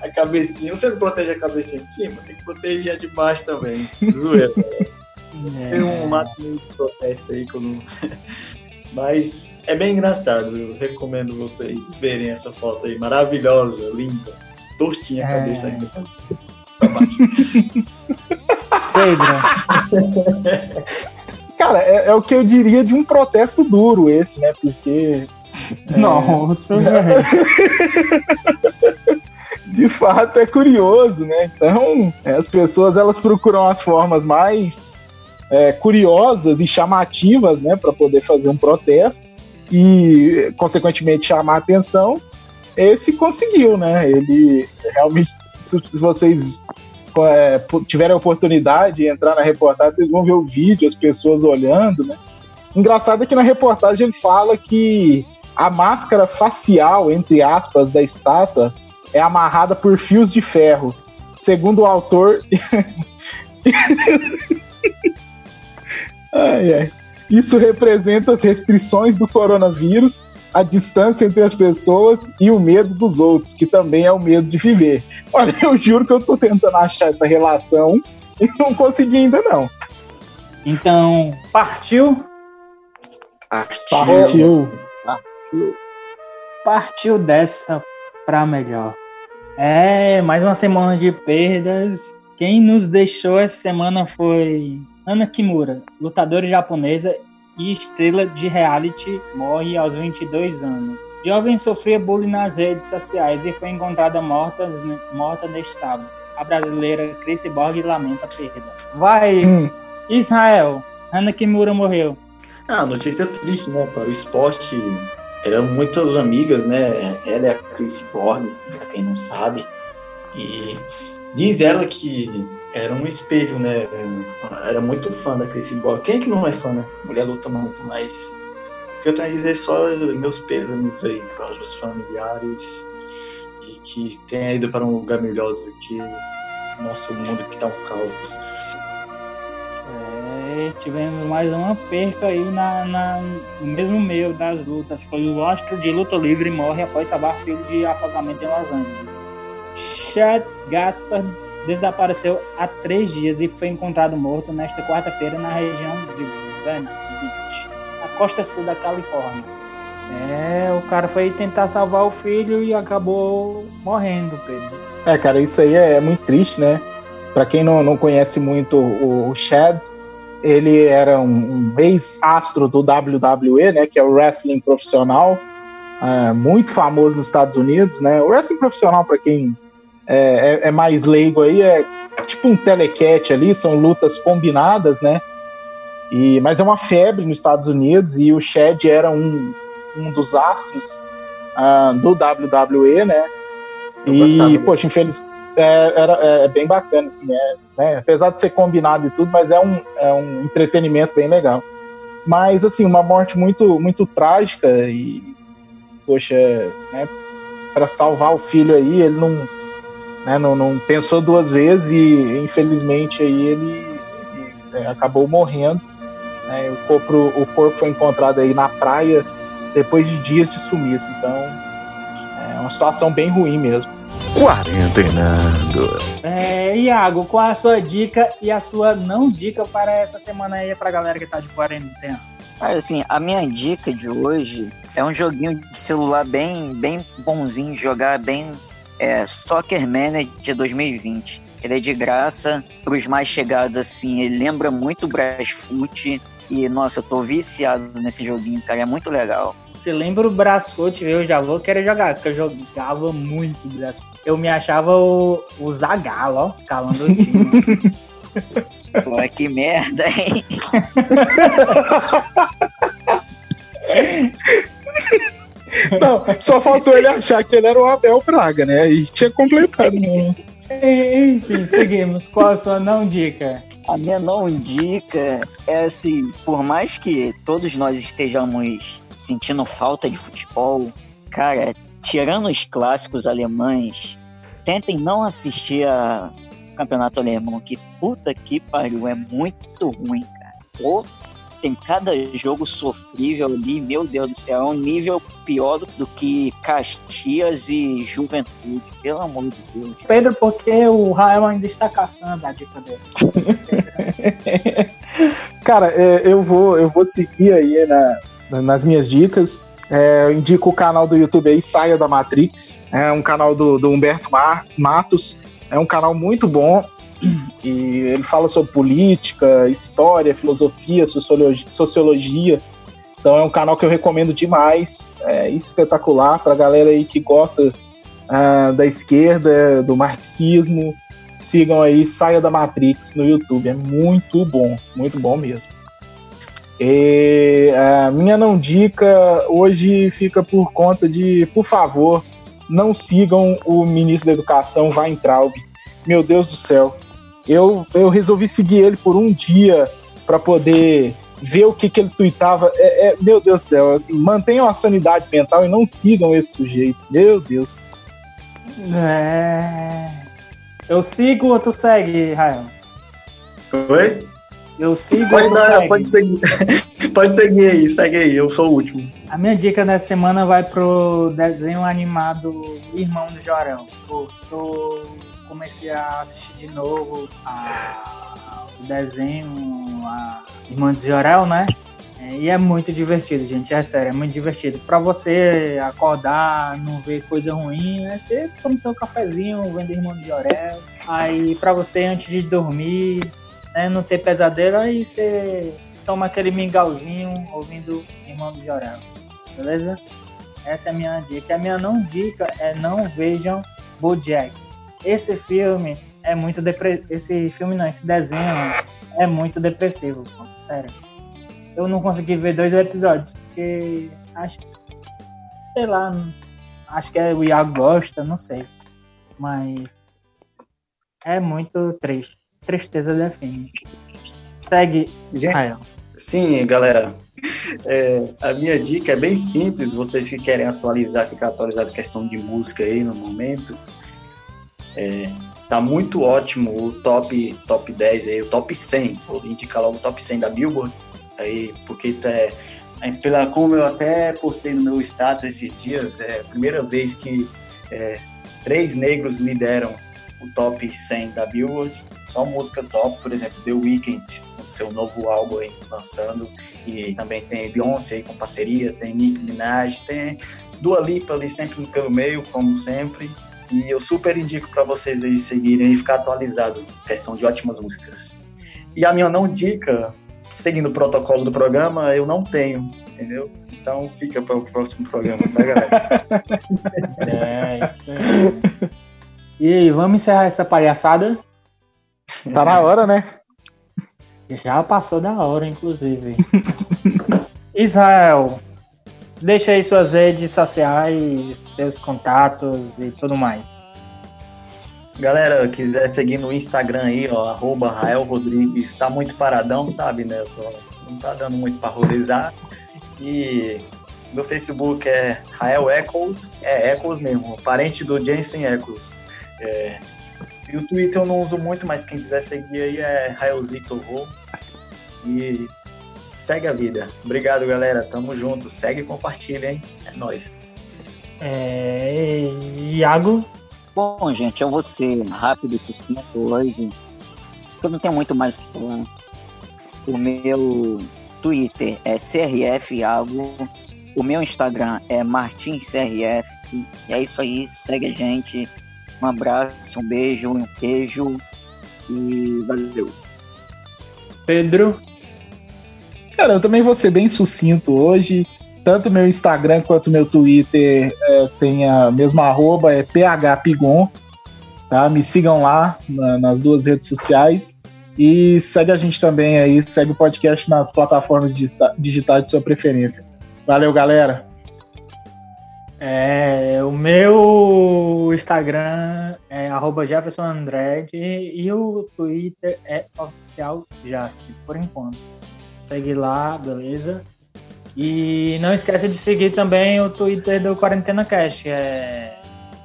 A cabecinha, você não protege a cabecinha de cima, tem que proteger a de baixo também. Zoeira. Tem um mato de protesto aí não. Mas é bem engraçado, eu recomendo vocês verem essa foto aí, maravilhosa, linda. Tortinha a É. cabeça ainda. Pra [laughs] baixo. Pedro, [laughs] Cara, é, é o que eu diria de um protesto duro esse, né? Porque, nossa, velho. De fato, é curioso, né? Então, é, as pessoas, elas procuram as formas mais é, curiosas e chamativas, né? para poder fazer um protesto e, consequentemente, chamar atenção. Esse conseguiu, né? Ele realmente, se, vocês é, tiverem a oportunidade de entrar na reportagem, vocês vão ver o vídeo, as pessoas olhando, né? Engraçado é que na reportagem ele fala que a máscara facial, entre aspas, da estátua é amarrada por fios de ferro. Segundo o autor. [laughs] ai, ai. Isso representa as restrições do coronavírus, a distância entre as pessoas e o medo dos outros, que também é o medo de viver. Olha, eu juro que eu tô tentando achar essa relação [laughs] e não consegui ainda não. Então, partiu? Partiu. Partiu dessa pra melhor. É, mais uma semana de perdas Quem nos deixou essa semana foi Ana Kimura, lutadora japonesa e estrela de reality, morre aos 22 anos. Jovem sofria bullying nas redes sociais e foi encontrada morta, morta neste sábado. A brasileira Chris Borg lamenta a perda. Vai, hum. Israel. Ana Kimura morreu. Ah, notícia triste, né? Para o esporte. Eram muitas amigas, né? Ela é a Chris Borg, para quem não sabe. E diz ela que era um espelho, né? Era muito fã da Chris Borg. Quem é que não é fã, né? Mulher luta muito, mas o que eu tenho a dizer é só meus pêsames aí para os familiares e que tenha ido para um lugar melhor do que o nosso mundo que está um caos. Tivemos mais uma perca aí na, na, no mesmo meio das lutas. Foi o astro de luta livre morre após salvar filho de afogamento em Los Angeles. Chad Gaspar desapareceu há três dias e foi encontrado morto nesta quarta-feira na região de Venice Beach, na costa sul da Califórnia. É, o cara foi tentar salvar o filho e acabou morrendo, Pedro. É, cara, isso aí é muito triste, né? Para quem não, não conhece muito o Chad, ele era um, um ex-astro do WWE, né? Que é o wrestling profissional, é, muito famoso nos Estados Unidos, né? O wrestling profissional, para quem é, é, é, mais leigo aí, é tipo um telecat ali, são lutas combinadas, né? E, mas é uma febre nos Estados Unidos e o Shed era um, um dos astros uh, do WWE, né? e, poxa, infeliz, é, era, é, bem bacana, assim, é, né? apesar de ser combinado e tudo, mas é um, é um entretenimento bem legal. Mas, assim, uma morte muito, muito trágica e, poxa, né, para salvar o filho aí, ele não né, não, não, pensou duas vezes e infelizmente aí ele, ele é, acabou morrendo. Né, o, corpo, o corpo foi encontrado aí na praia depois de dias de sumiço. Então é uma situação bem ruim mesmo. Quarentenando. É, Iago, qual a sua dica e a sua não dica para essa semana aí pra galera que tá de quarentena? assim, a minha dica de hoje é um joguinho de celular bem, bem bonzinho de jogar, bem é Soccer Manager 2020. Ele é de graça para os mais chegados, assim. Ele lembra muito o Brasfoot. E, nossa, eu tô viciado nesse joguinho, cara. É muito legal. Você lembra o Brasfoot? Eu já vou querer jogar, porque eu jogava muito Brasfoot. Eu me achava o, o Zagalo, ó, calando o time. [laughs] Pô, que merda, hein? Não, só faltou ele achar que ele era o Abel Braga, né? E tinha completado. [laughs] Enfim, seguimos. Qual a sua não dica? A minha não dica é assim, por mais que todos nós estejamos sentindo falta de futebol, cara, tirando os clássicos alemães, tentem não assistir a campeonato alemão, que puta que pariu, é muito ruim, cara. Tem cada jogo sofrível ali, meu Deus do céu, é um nível pior do, do que Caxias e Juventude, pelo amor de Deus. Pedro, porque o Rael ainda está caçando a dica dele. [laughs] Cara, é, eu vou, eu vou seguir aí na, nas minhas dicas. É, eu indico o canal do YouTube aí, Saia da Matrix. É um canal do, do Humberto Mar, Matos. É um canal muito bom. E ele fala sobre política, história, filosofia, sociologia. Então é um canal que eu recomendo demais. É espetacular para a galera aí que gosta uh, da esquerda, do marxismo. Sigam aí Saia da Matrix no YouTube. É muito bom, muito bom mesmo. E a minha não dica hoje fica por conta de, por favor, não sigam o ministro da Educação, Weintraub. Meu Deus do céu, eu, eu resolvi seguir ele por um dia para poder ver o que, que ele tweetava. É, é, meu Deus do céu, assim, mantenham a sanidade mental e não sigam esse sujeito. Meu Deus. É... Eu sigo ou tu segue, Rael? Oi? Eu sigo pode, dar, pode seguir. [laughs] pode seguir aí, segue aí, eu sou o último. A minha dica dessa semana vai pro desenho animado Irmão do Jorão. Eu tô comecei a assistir de novo a, o desenho, a Irmã de Jorel, né? É, e é muito divertido, gente. É sério, é muito divertido. Para você acordar, não ver coisa ruim, né? Você toma seu cafezinho, vendo Irmão de Jorel. Aí pra você antes de dormir, né, não ter pesadelo, aí você toma aquele mingauzinho ouvindo Irmão do Jorel. Beleza? Essa é a minha dica. A minha não dica é não vejam Bojack. Esse filme é muito depressivo. Esse filme não, esse desenho é muito depressivo, pô. sério. Eu não consegui ver dois episódios, porque acho sei lá, acho que é, o Iago gosta, não sei. Mas é muito triste. Tristeza define. Segue, Israel. Sim, galera. É, a minha dica é bem simples. Vocês que querem atualizar, ficar atualizado questão de música aí no momento. É, tá muito ótimo o top, top 10 aí, o top 100. Vou indicar logo o top 100 da Billboard. Aí, porque tá, é, pela, como eu até postei no meu status esses dias, é a primeira vez que é, três negros lideram o top 100 da Billboard. Só música top, por exemplo, The Weeknd, seu novo álbum aí lançando. E também tem Beyoncé aí com parceria, tem Nick Minaj, tem Dua Lipa ali sempre pelo meio, como sempre. E eu super indico para vocês aí seguirem e ficar atualizado, questão de ótimas músicas. E a minha não dica, seguindo o protocolo do programa, eu não tenho, entendeu? Então fica para o próximo programa, tá, galera? [laughs] É, isso aí. E aí, vamos encerrar essa palhaçada? Tá na hora, né? Já passou da hora, inclusive. [laughs] Israel, deixa aí suas redes sociais, seus contatos e tudo mais. Galera, quiser seguir no Instagram aí, ó, arroba Rael Rodrigues, tá muito paradão, sabe, né? Não tá dando muito pra rodizar. E meu Facebook é Rael Echoes, é Echoes mesmo, parente do Jensen Echoes. É, e o Twitter eu não uso muito, mas quem quiser seguir aí é Raelzito Rô. E segue a vida. Obrigado, galera. Tamo junto. Segue e compartilha, hein? É nóis. É, Iago, Bom, gente, eu vou ser rápido e sucinto hoje. Eu não tenho muito mais o que falar. O meu Twitter é CRF Iago. O meu Instagram é MartinsCRF. E é isso aí. Segue a gente. Um abraço, um beijo, um queijo. E valeu. Pedro, Cara, eu também vou ser bem sucinto hoje. Tanto meu Instagram quanto meu Twitter é, tem a mesma arroba, é phpigon. Tá? Me sigam lá na- nas duas redes sociais. E segue a gente também aí, segue o podcast nas plataformas digita- digitais de sua preferência. Valeu, galera. é, o meu Instagram é arroba Jefferson Andrade e o Twitter é oficial Jasper, por enquanto. Segue lá, beleza? E não esqueça de seguir também o Twitter do Quarentena Cash, é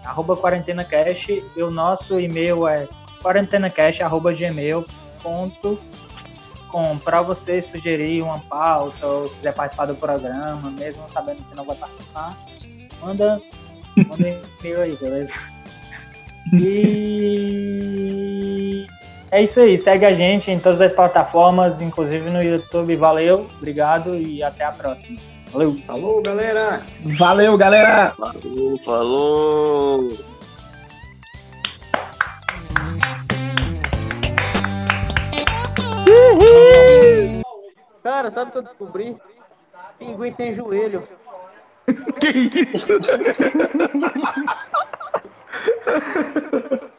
arroba Quarentena Cash e o nosso e-mail é quarentenacash.gmail.com para você sugerir uma pauta ou quiser participar do programa, mesmo sabendo que não vai participar, manda, manda um e-mail aí, beleza? [laughs] E é isso aí, segue a gente em todas as plataformas, inclusive no YouTube. Valeu, obrigado e até a próxima. Valeu! Falou, galera! Valeu, galera! Falou, falou. Cara, sabe o que eu descobri? Pinguim tem joelho. Que isso? [laughs]